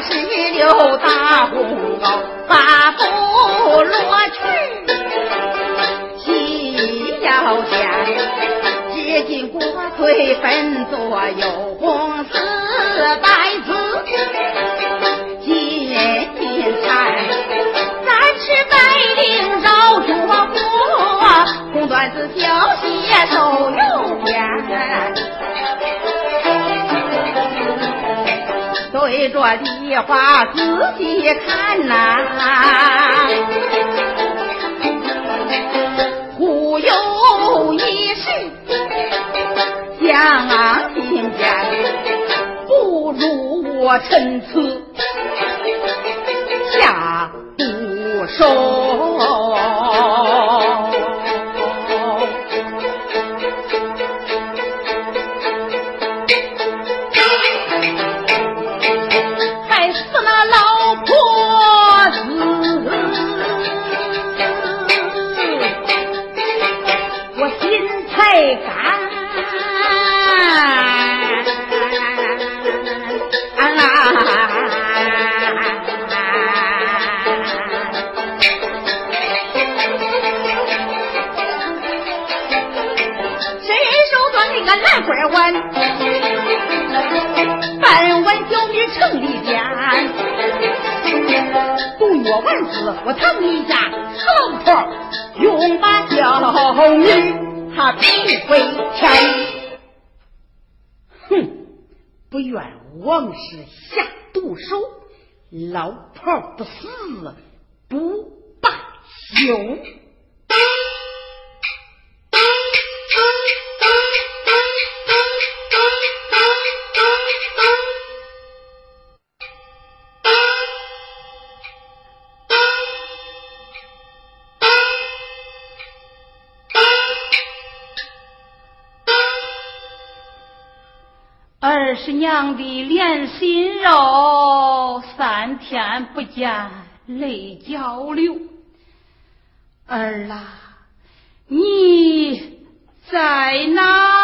石榴大红袄，把不落去，细腰间接近国腿分左右红丝带丝，金金钗，三尺白绫绕着脖，红缎子小鞋手右边。对着地。别话自己看呐。忽悠一世相信家不如我陈词红女他必为强哼不愿往事下毒手老婆不死不罢休。是娘的连心肉三天不见泪交流。儿啊你在哪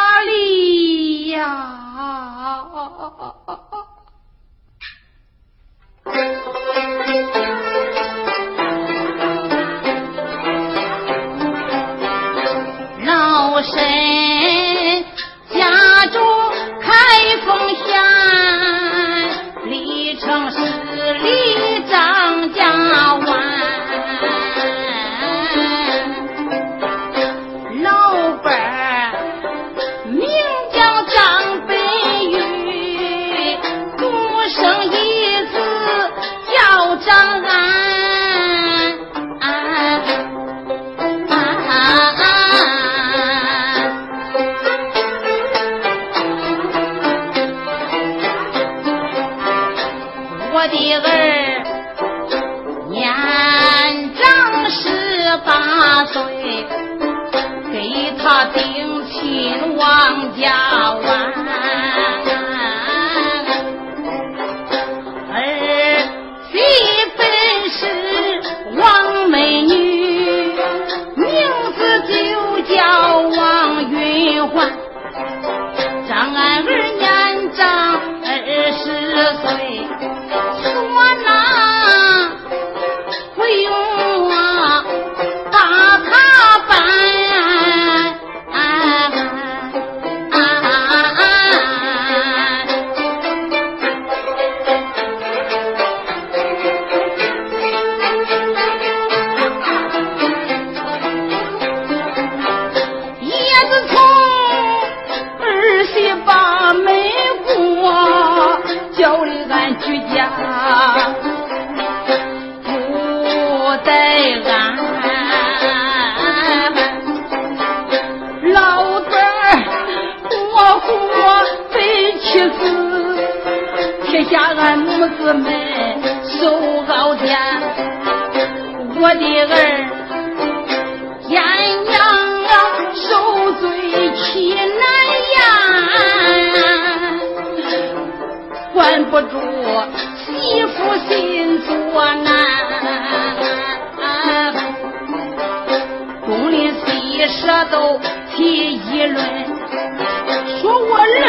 心王家湾。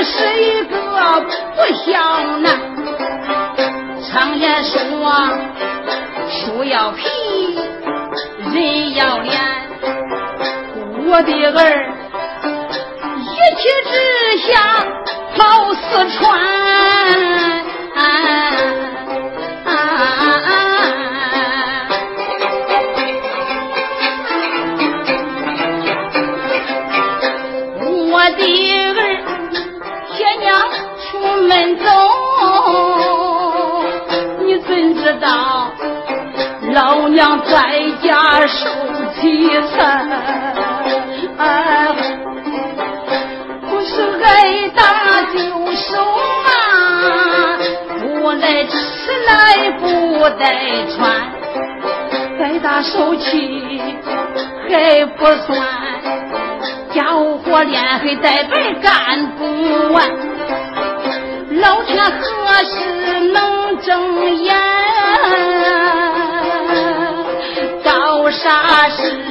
是一个不孝男。常言说，树要皮，人要脸。我的儿一气之下跑四川。一层。不是挨打就是骂，不来吃来不带穿，挨打受气还不算，家务活连黑带白干不完。老天何时能睁眼？到啥时？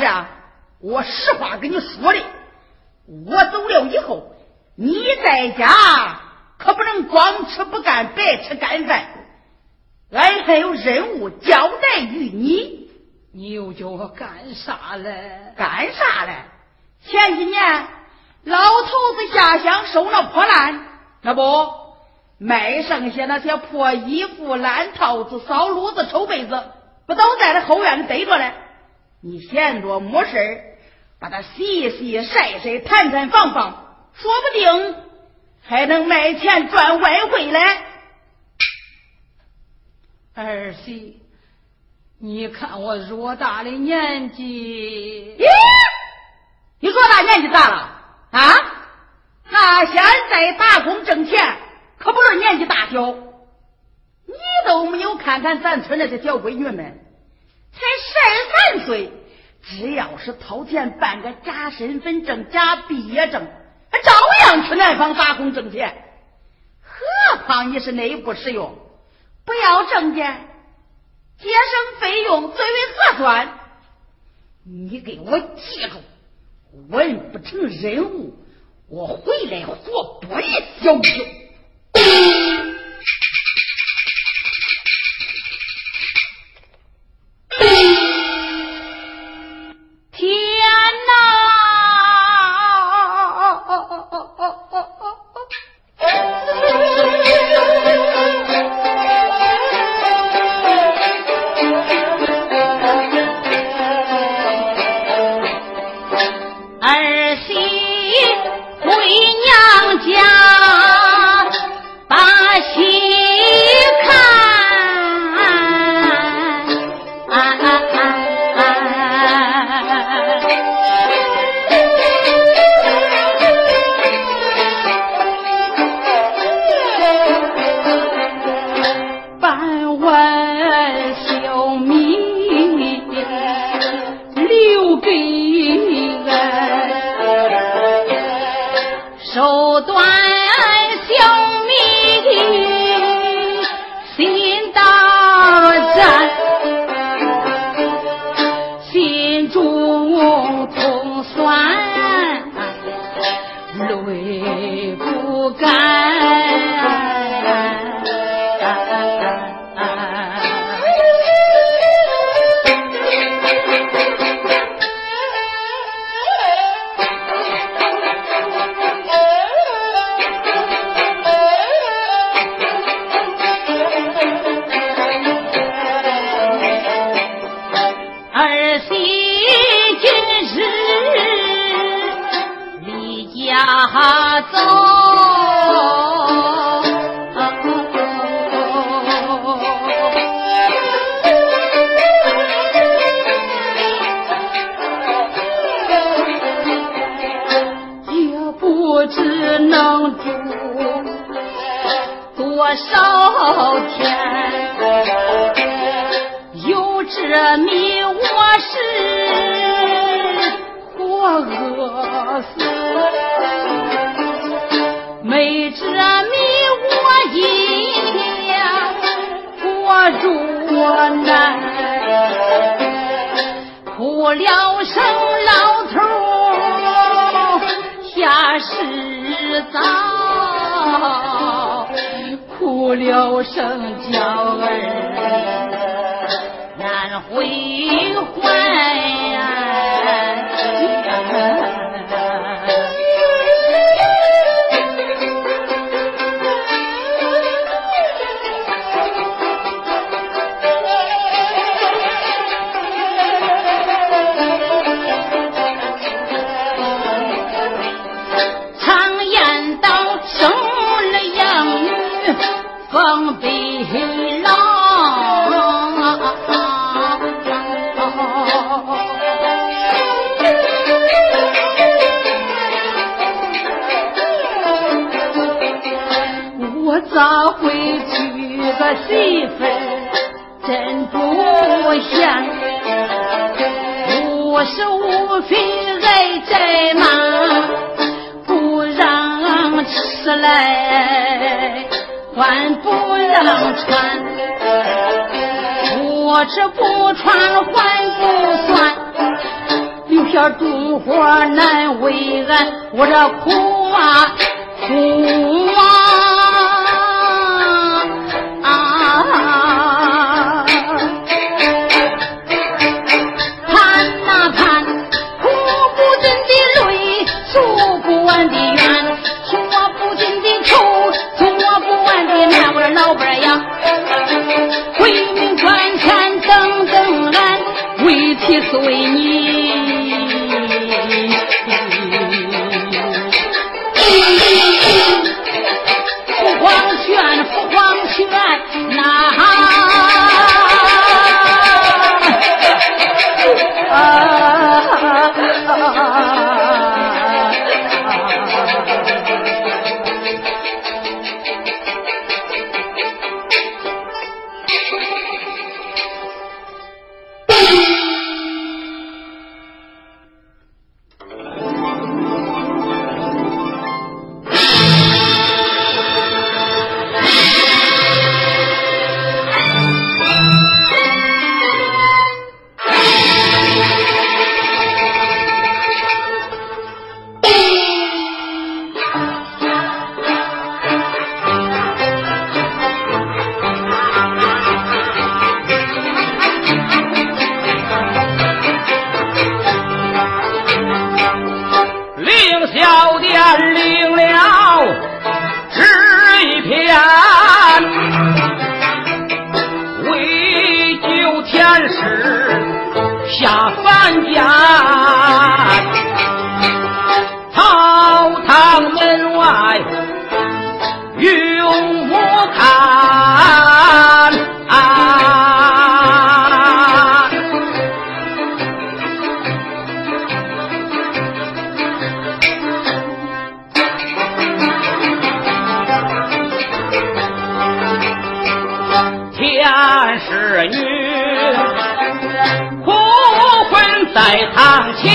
着，我实话跟你说的，我走了以后，你在家可不能光吃不干，白吃干饭。俺还有任务交代于你，你又叫我干啥嘞？干啥嘞？前几年老头子下乡收了破烂，那不卖剩下那些破衣服、烂套子、扫炉子、臭被子，不都在那后院里堆着嘞？你闲着没事把它洗一洗、晒晒、弹弹放放，说不定还能卖钱赚外汇嘞。儿媳，你看我偌大的年纪，咦，你多大年纪大了？啊？那现在打工挣钱可不是年纪大小，你都没有看看咱村那些小闺女们，才十二三岁，只要是掏钱办个假身份证、假毕业证，照样去南方打工挣钱。何况你是内部使用，不要证件，节省费用最为合算。你给我记住，完不成任务，我回来活老天，有这米我是我饿死，没这米我也过住难，哭了声老头下世早。留声叫儿难回还个媳妇真不贤五十五岁挨在忙不让吃来还不让穿不吃不穿还不算有些重活难为俺我这苦啊苦儿女哭昏在堂前，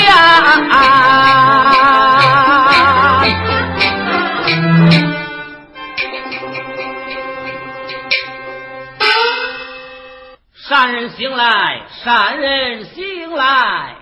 善人醒来，善人醒来。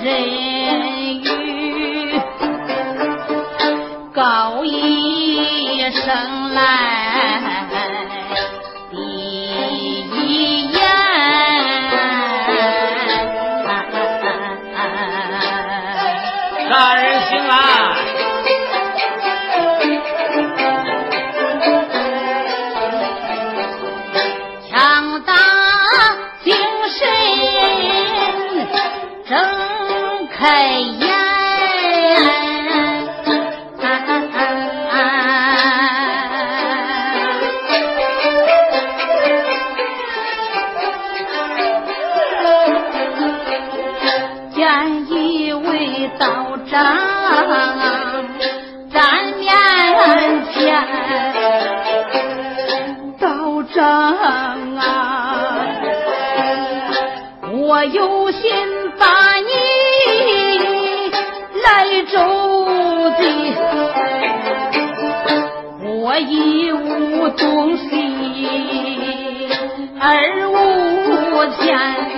人语高一声来，第一眼。大人来，强打精神，正。开眼见一位道长在面前道长啊我有心一无东西二无钱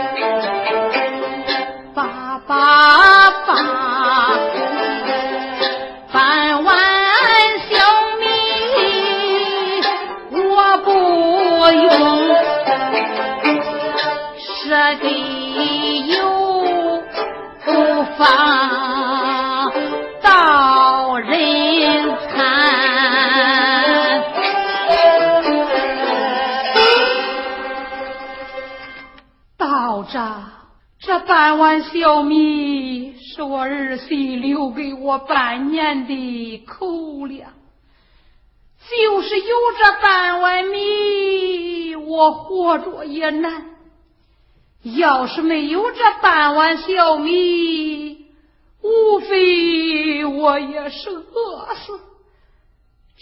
的口粮，就是有这半碗米，我活着也难。要是没有这半碗小米，无非我也是饿死。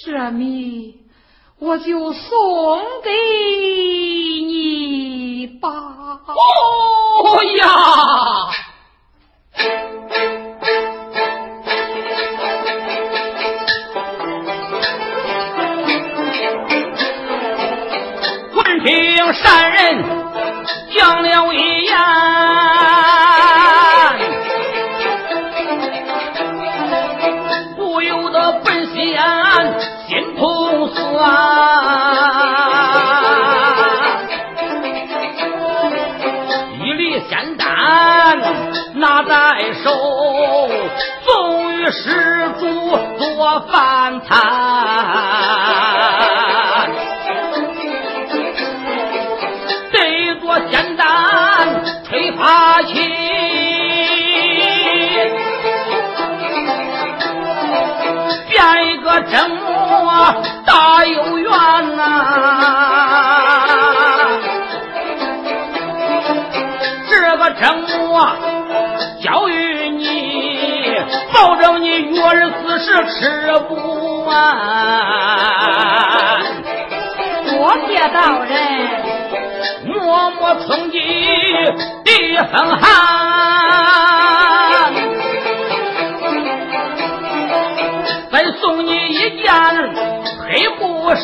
这米我就送给你吧。哦呀！听善人讲了一言，不由得本仙心头酸。一粒仙丹拿在手，送与施主做饭餐。真我大有缘呐、这个真我教育你，保证你月儿子时吃不完。多谢道人，默默冲击地风寒，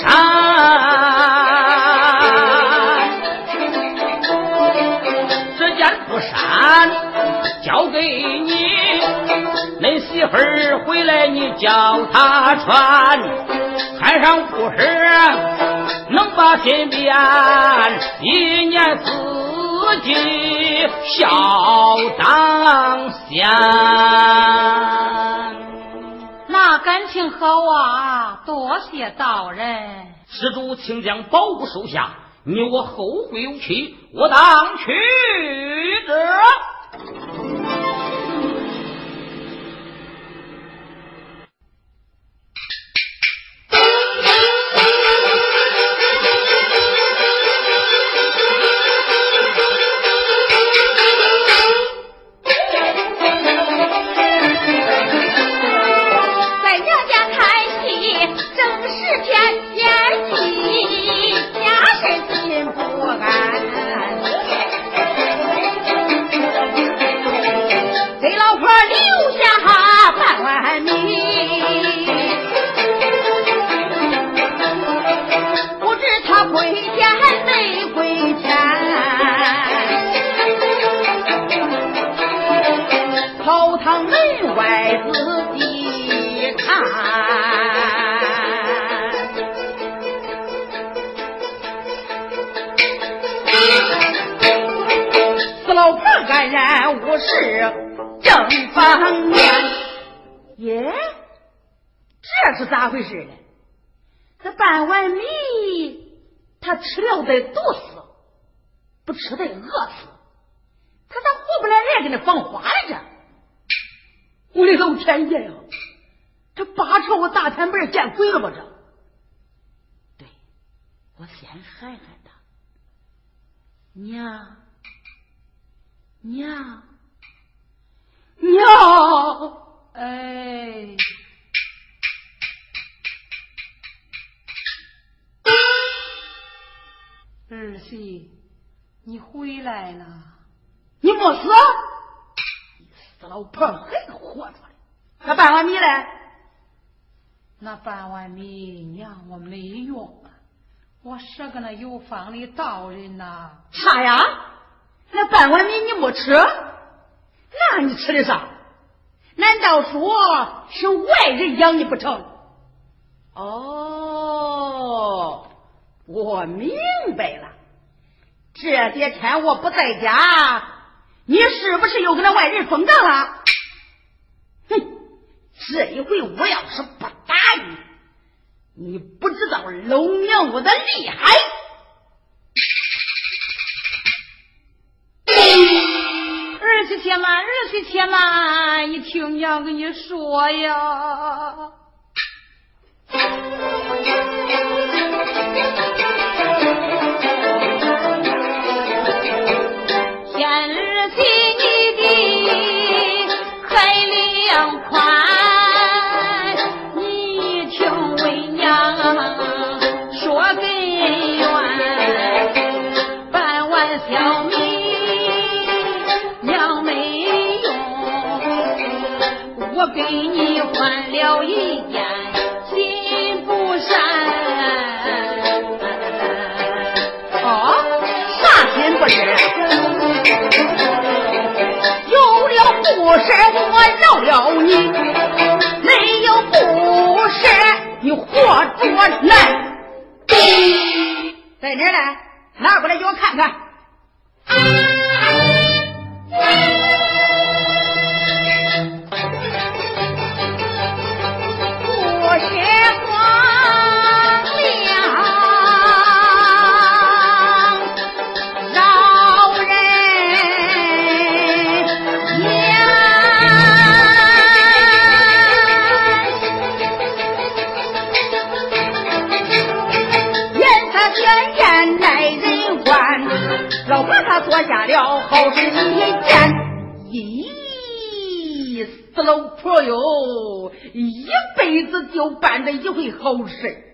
布衫，这件布衫交给你，恁媳妇儿回来你教她穿，穿上不是能把身边一年四季孝当先。那感情好啊！多谢道人。施主，请将宝物收下，你我后会有期，我当去者。你回来了，你没死？死老婆还活着嘞！那半碗米嘞？那半碗米娘我没用啊，我是个那有方的道人呐。啥呀？那半碗米你没吃？那你吃的啥？难道说是外人养你不成？哦，我明白了。这些天我不在家你是不是又跟那外人疯掉了？哼这一回我要是不打你你不知道老娘我的厉害。二十天了二十天了你听娘跟你说呀。不是我饶了你没有不是你活捉难在哪呢拿过来给我看看。偷谁